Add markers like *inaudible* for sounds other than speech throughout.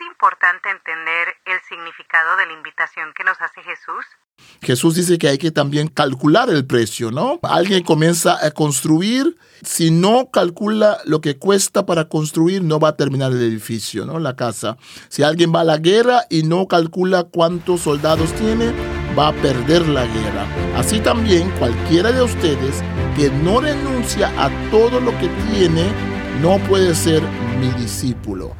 es importante entender el significado de la invitación que nos hace Jesús. Jesús dice que hay que también calcular el precio, ¿no? Alguien comienza a construir, si no calcula lo que cuesta para construir, no va a terminar el edificio, ¿no? La casa. Si alguien va a la guerra y no calcula cuántos soldados tiene, va a perder la guerra. Así también cualquiera de ustedes que no renuncia a todo lo que tiene, no puede ser mi discípulo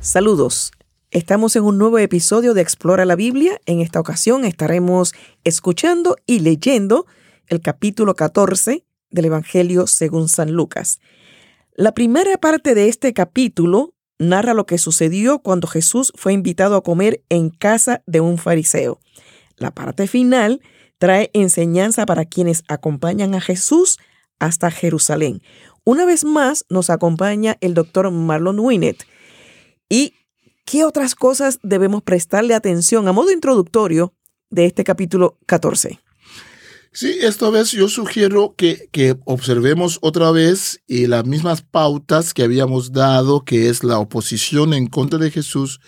Saludos. Estamos en un nuevo episodio de Explora la Biblia. En esta ocasión estaremos escuchando y leyendo el capítulo 14 del Evangelio según San Lucas. La primera parte de este capítulo narra lo que sucedió cuando Jesús fue invitado a comer en casa de un fariseo. La parte final trae enseñanza para quienes acompañan a Jesús hasta Jerusalén. Una vez más nos acompaña el doctor Marlon Winnet ¿Y qué otras cosas debemos prestarle atención a modo introductorio de este capítulo 14? Sí, esta vez yo sugiero que, que, observemos otra vez y las mismas pautas que habíamos dado, que es la oposición en contra de Jesús,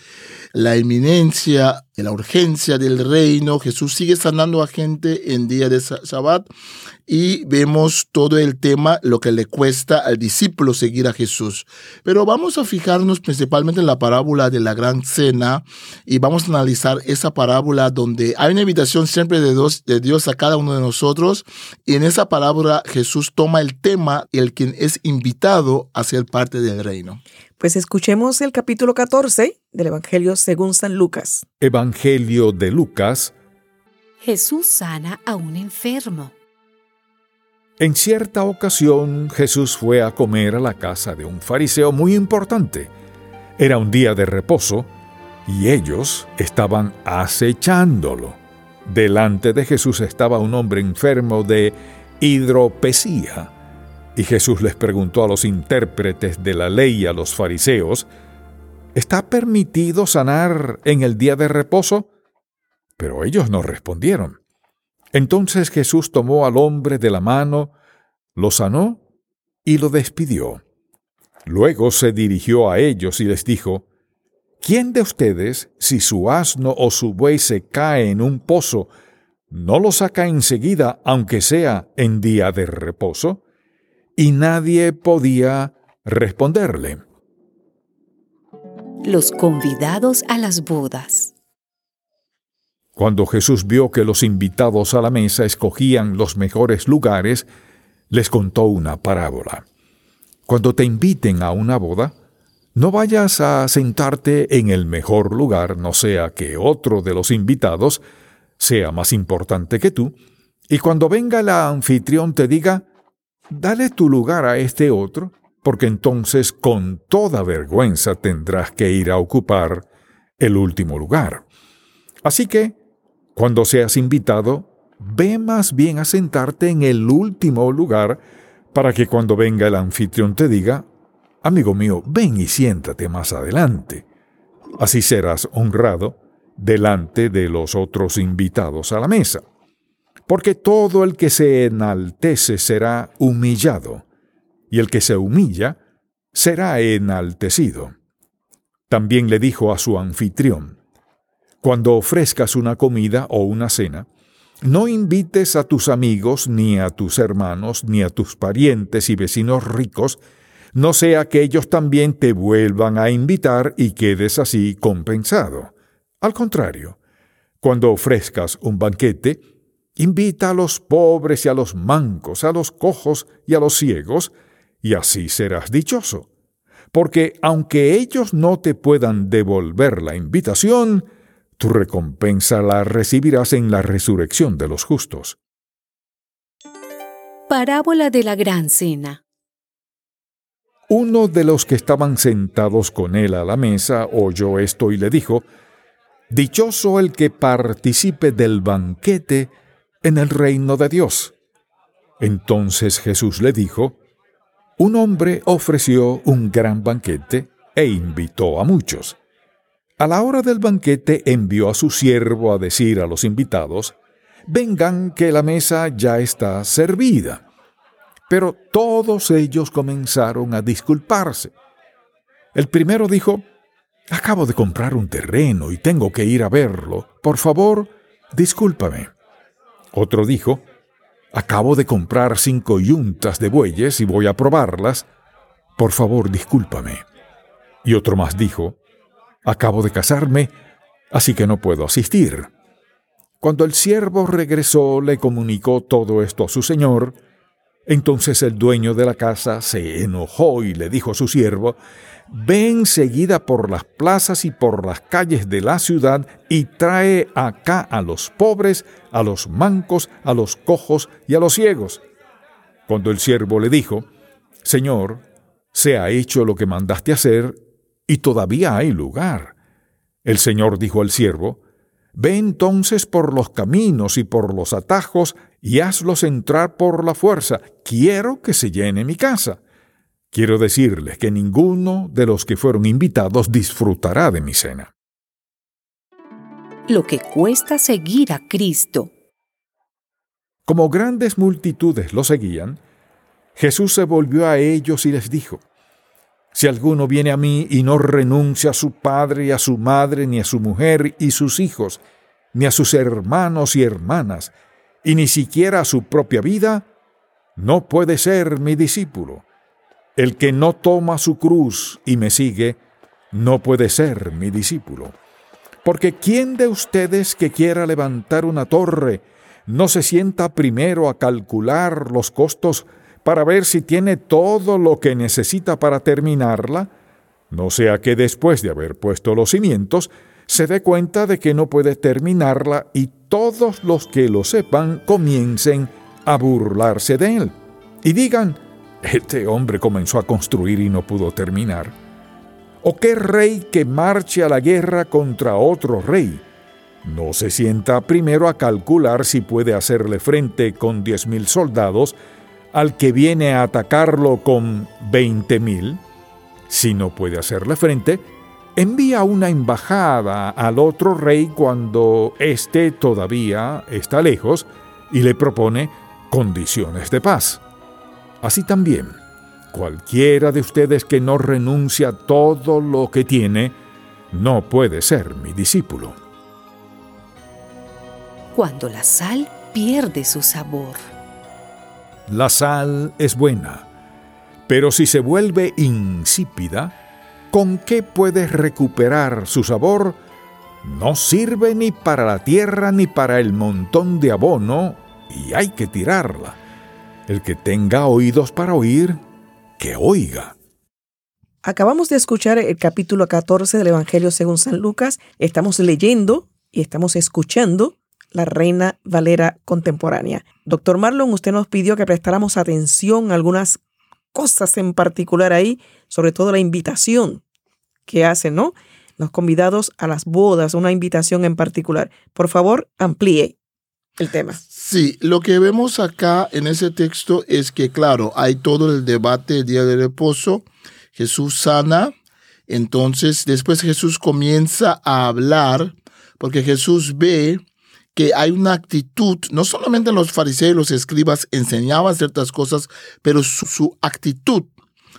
la inminencia, la urgencia del reino. Jesús sigue sanando a gente en día de Shabbat y vemos todo el tema, lo que le cuesta al discípulo seguir a Jesús. Pero vamos a fijarnos principalmente en la parábola de la gran cena y vamos a analizar esa parábola donde hay una invitación siempre de Dios, de Dios a cada uno de nosotros y en esa parábola Jesús toma el tema y el quien es invitado a ser parte del reino. Pues escuchemos el capítulo 14 del Evangelio según San Lucas. Evangelio de Lucas. Jesús sana a un enfermo. En cierta ocasión Jesús fue a comer a la casa de un fariseo muy importante. Era un día de reposo y ellos estaban acechándolo. Delante de Jesús estaba un hombre enfermo de hidropesía. Y Jesús les preguntó a los intérpretes de la ley y a los fariseos, ¿está permitido sanar en el día de reposo? Pero ellos no respondieron. Entonces Jesús tomó al hombre de la mano, lo sanó y lo despidió. Luego se dirigió a ellos y les dijo, ¿Quién de ustedes, si su asno o su buey se cae en un pozo, no lo saca enseguida, aunque sea en día de reposo? Y nadie podía responderle. Los convidados a las bodas. Cuando Jesús vio que los invitados a la mesa escogían los mejores lugares, les contó una parábola. Cuando te inviten a una boda, no vayas a sentarte en el mejor lugar, no sea que otro de los invitados sea más importante que tú, y cuando venga el anfitrión te diga, dale tu lugar a este otro, porque entonces con toda vergüenza tendrás que ir a ocupar el último lugar. Así que, cuando seas invitado, ve más bien a sentarte en el último lugar para que cuando venga el anfitrión te diga, amigo mío, ven y siéntate más adelante. Así serás honrado delante de los otros invitados a la mesa. Porque todo el que se enaltece será humillado, y el que se humilla será enaltecido. También le dijo a su anfitrión, cuando ofrezcas una comida o una cena, no invites a tus amigos, ni a tus hermanos, ni a tus parientes y vecinos ricos, no sea que ellos también te vuelvan a invitar y quedes así compensado. Al contrario, cuando ofrezcas un banquete, invita a los pobres y a los mancos, a los cojos y a los ciegos, y así serás dichoso. Porque aunque ellos no te puedan devolver la invitación, tu recompensa la recibirás en la resurrección de los justos. Parábola de la Gran Cena. Uno de los que estaban sentados con él a la mesa oyó esto y le dijo, Dichoso el que participe del banquete en el reino de Dios. Entonces Jesús le dijo, Un hombre ofreció un gran banquete e invitó a muchos. A la hora del banquete envió a su siervo a decir a los invitados, Vengan que la mesa ya está servida. Pero todos ellos comenzaron a disculparse. El primero dijo, Acabo de comprar un terreno y tengo que ir a verlo. Por favor, discúlpame. Otro dijo, Acabo de comprar cinco yuntas de bueyes y voy a probarlas. Por favor, discúlpame. Y otro más dijo, Acabo de casarme, así que no puedo asistir. Cuando el siervo regresó, le comunicó todo esto a su señor, entonces el dueño de la casa se enojó y le dijo a su siervo, Ven seguida por las plazas y por las calles de la ciudad y trae acá a los pobres, a los mancos, a los cojos y a los ciegos. Cuando el siervo le dijo, Señor, se ha hecho lo que mandaste hacer y todavía hay lugar. El Señor dijo al siervo, Ve entonces por los caminos y por los atajos y hazlos entrar por la fuerza. Quiero que se llene mi casa. Quiero decirles que ninguno de los que fueron invitados disfrutará de mi cena. Lo que cuesta seguir a Cristo. Como grandes multitudes lo seguían, Jesús se volvió a ellos y les dijo, Si alguno viene a mí y no renuncia a su padre y a su madre, ni a su mujer y sus hijos, ni a sus hermanos y hermanas, y ni siquiera a su propia vida, no puede ser mi discípulo. El que no toma su cruz y me sigue, no puede ser mi discípulo. Porque ¿quién de ustedes que quiera levantar una torre no se sienta primero a calcular los costos para ver si tiene todo lo que necesita para terminarla? No sea que después de haber puesto los cimientos, se dé cuenta de que no puede terminarla y todos los que lo sepan comiencen a burlarse de él y digan, este hombre comenzó a construir y no pudo terminar. ¿O qué rey que marche a la guerra contra otro rey? No se sienta primero a calcular si puede hacerle frente con diez mil soldados al que viene a atacarlo con veinte mil. Si no puede hacerle frente, envía una embajada al otro rey cuando éste todavía está lejos y le propone condiciones de paz. Así también, cualquiera de ustedes que no renuncia a todo lo que tiene, no puede ser mi discípulo. Cuando la sal pierde su sabor. La sal es buena, pero si se vuelve insípida, ¿con qué puede recuperar su sabor? No sirve ni para la tierra ni para el montón de abono y hay que tirarla. El que tenga oídos para oír, que oiga. Acabamos de escuchar el capítulo 14 del Evangelio según San Lucas. Estamos leyendo y estamos escuchando la Reina Valera contemporánea. Doctor Marlon, usted nos pidió que prestáramos atención a algunas cosas en particular ahí, sobre todo la invitación que hacen, ¿no? Los convidados a las bodas, una invitación en particular. Por favor, amplíe el tema. Sí, lo que vemos acá en ese texto es que, claro, hay todo el debate del día de reposo. Jesús sana. Entonces, después Jesús comienza a hablar porque Jesús ve que hay una actitud, no solamente los fariseos y los escribas enseñaban ciertas cosas, pero su, actitud,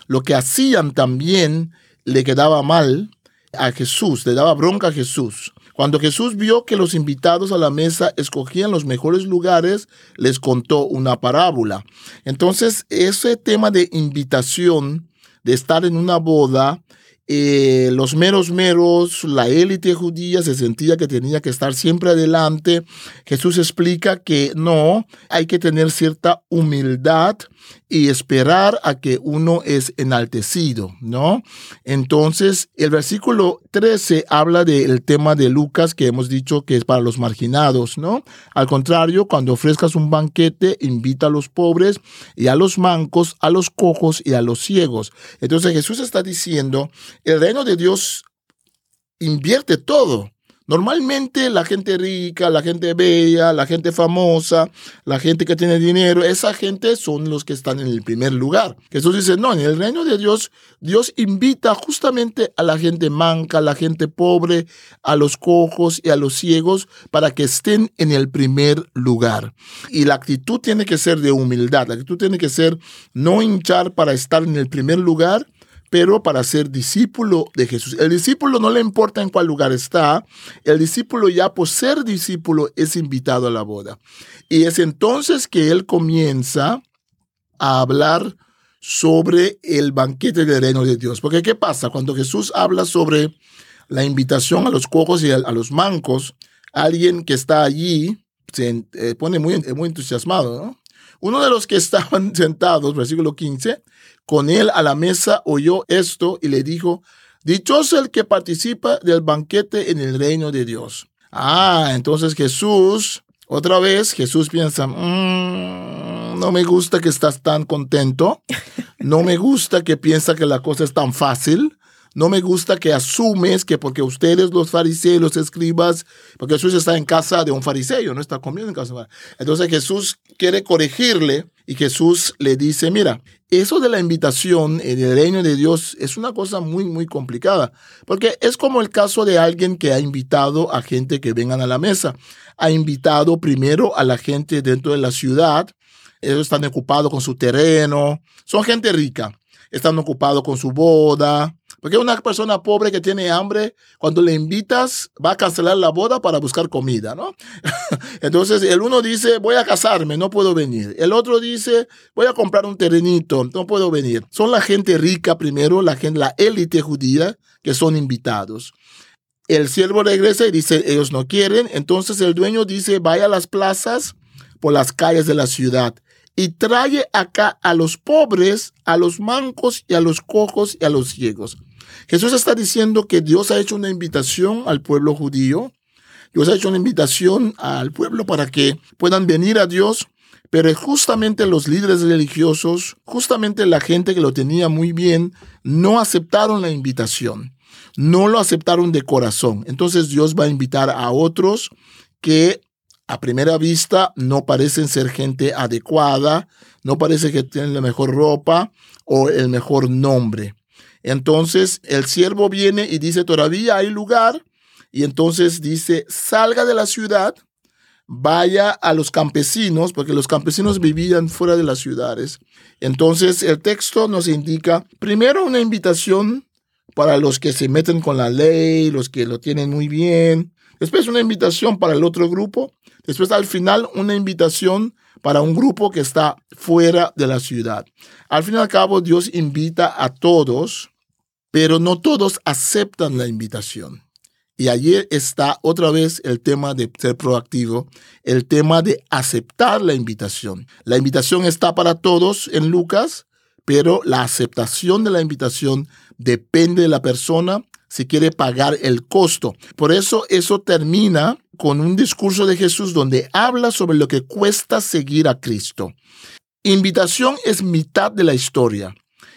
lo que hacían también le quedaba mal a Jesús, le daba bronca a Jesús. Cuando Jesús vio que los invitados a la mesa escogían los mejores lugares, les contó una parábola. Entonces, ese tema de invitación, de estar en una boda, eh, los meros meros, la élite judía se sentía que tenía que estar siempre adelante. Jesús explica que no, hay que tener cierta humildad y esperar a que uno es enaltecido, ¿no? Entonces, el versículo 13 habla del tema de Lucas que hemos dicho que es para los marginados, ¿no? Al contrario, cuando ofrezcas un banquete, invita a los pobres y a los mancos, a los cojos y a los ciegos. Entonces Jesús está diciendo, el reino de Dios invierte todo. Normalmente la gente rica, la gente bella, la gente famosa, la gente que tiene dinero, esa gente son los que están en el primer lugar. Jesús dice, no, en el reino de Dios, Dios invita justamente a la gente manca, a la gente pobre, a los cojos y a los ciegos para que estén en el primer lugar. Y la actitud tiene que ser de humildad, la actitud tiene que ser no hinchar para estar en el primer lugar, pero para ser discípulo de Jesús. El discípulo no le importa en cuál lugar está, el discípulo ya por ser discípulo es invitado a la boda. Y es entonces que él comienza a hablar sobre el banquete del reino de Dios. Porque ¿qué pasa? Cuando Jesús habla sobre la invitación a los cojos y a, los mancos, alguien que está allí se eh, pone muy, muy entusiasmado. Uno de los que *laughs* estaban sentados, versículo 15, con él a la mesa oyó esto y le dijo, Dichoso el que participa del banquete en el reino de Dios. Ah, entonces Jesús, otra vez Jesús piensa, mm, no me gusta que estás tan contento, no me gusta que piensa que la cosa es tan fácil, no me gusta que asumes que porque ustedes los fariseos, los escribas, porque Jesús está en casa de un fariseo, no está comiendo en casa. Entonces Jesús quiere corregirle y Jesús le dice, mira, eso de la invitación en el reino de Dios es una cosa muy, muy complicada, porque es como el caso de alguien que ha invitado a gente que vengan a la mesa. Ha invitado primero a la gente dentro de la ciudad, ellos están ocupados con su terreno, son gente rica, están ocupados con su boda, porque una persona pobre que tiene hambre, cuando le invitas, va a cancelar la boda para buscar comida, ¿no? *laughs* Entonces, el uno dice, voy a casarme, no puedo venir. El otro dice, voy a comprar un terrenito, no puedo venir. Son la gente rica primero, la gente, la élite judía, que son invitados. El siervo regresa y dice, ellos no quieren. Entonces el dueño dice, vaya a las plazas por las calles de la ciudad y trae acá a los pobres, a los mancos y a los cojos y a los ciegos. Jesús está diciendo que Dios ha hecho una invitación al pueblo judío. Dios ha hecho una invitación al pueblo para que puedan venir a Dios, pero justamente los líderes religiosos, justamente la gente que lo tenía muy bien, no aceptaron la invitación, no lo aceptaron de corazón. Entonces Dios va a invitar a otros que a primera vista no parecen ser gente adecuada, no parece que tienen la mejor ropa o el mejor nombre. Entonces el siervo viene y dice, todavía hay lugar. Y entonces dice, salga de la ciudad, vaya a los campesinos, porque los campesinos vivían fuera de las ciudades. Entonces el texto nos indica, primero una invitación para los que se meten con la ley, los que lo tienen muy bien. Después una invitación para el otro grupo. Después al final una invitación para un grupo que está fuera de la ciudad. Al fin y al cabo Dios invita a todos pero no todos aceptan la invitación. Y allí está otra vez el tema de ser proactivo, el tema de aceptar la invitación. La invitación está para todos en Lucas, pero la aceptación de la invitación depende de la persona si quiere pagar el costo. Por eso eso termina con un discurso de Jesús donde habla sobre lo que cuesta seguir a Cristo. Invitación es mitad de la historia.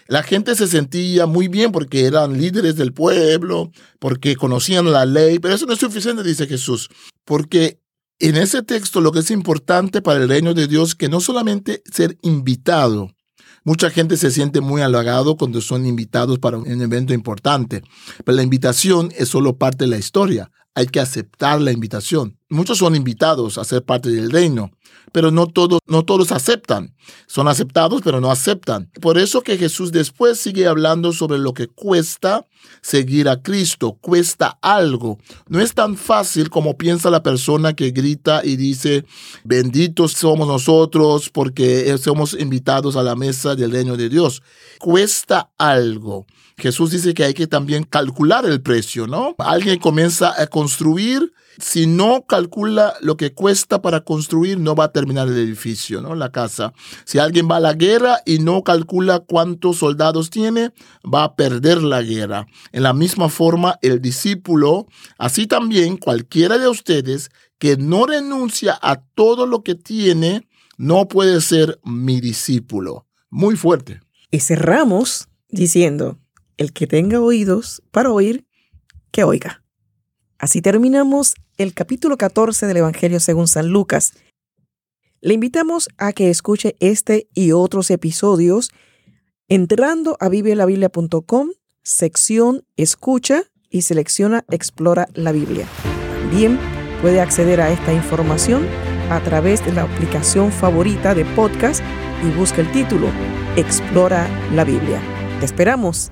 La gente se sentía muy bien porque eran líderes del pueblo, porque conocían la ley, pero eso no es suficiente, dice Jesús, porque en ese texto lo que es importante para el reino de Dios es que no solamente ser invitado, Mucha gente se siente muy halagado cuando son invitados para un evento importante, pero la invitación es solo parte de la historia. Hay que aceptar la invitación. Muchos son invitados a ser parte del reino, pero no todos, no todos aceptan. Son aceptados, pero no aceptan. Por eso que Jesús después sigue hablando sobre lo que cuesta seguir a Cristo. Cuesta algo. No es tan fácil como piensa la persona que grita y dice, benditos somos nosotros porque somos invitados a la mesa del reino de Dios. Cuesta algo. Jesús dice que hay que también calcular el precio, ¿no? Alguien comienza a construir, si no calcula lo que cuesta para construir, no va a terminar el edificio, ¿no? La casa. Si alguien va a la guerra y no calcula cuántos soldados tiene, va a perder la guerra. En la misma forma, el discípulo, así también cualquiera de ustedes que no renuncia a todo lo que tiene, no puede ser mi discípulo. Muy fuerte. Y cerramos diciendo, el que tenga oídos para oír, que oiga. Así terminamos el capítulo 14 del Evangelio según San Lucas. Le invitamos a que escuche este y otros episodios entrando a vivelabiblia.com, sección Escucha y selecciona Explora la Biblia. También puede acceder a esta información a través de la aplicación favorita de podcast y busca el título Explora la Biblia. Te esperamos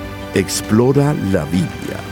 Explora la Biblia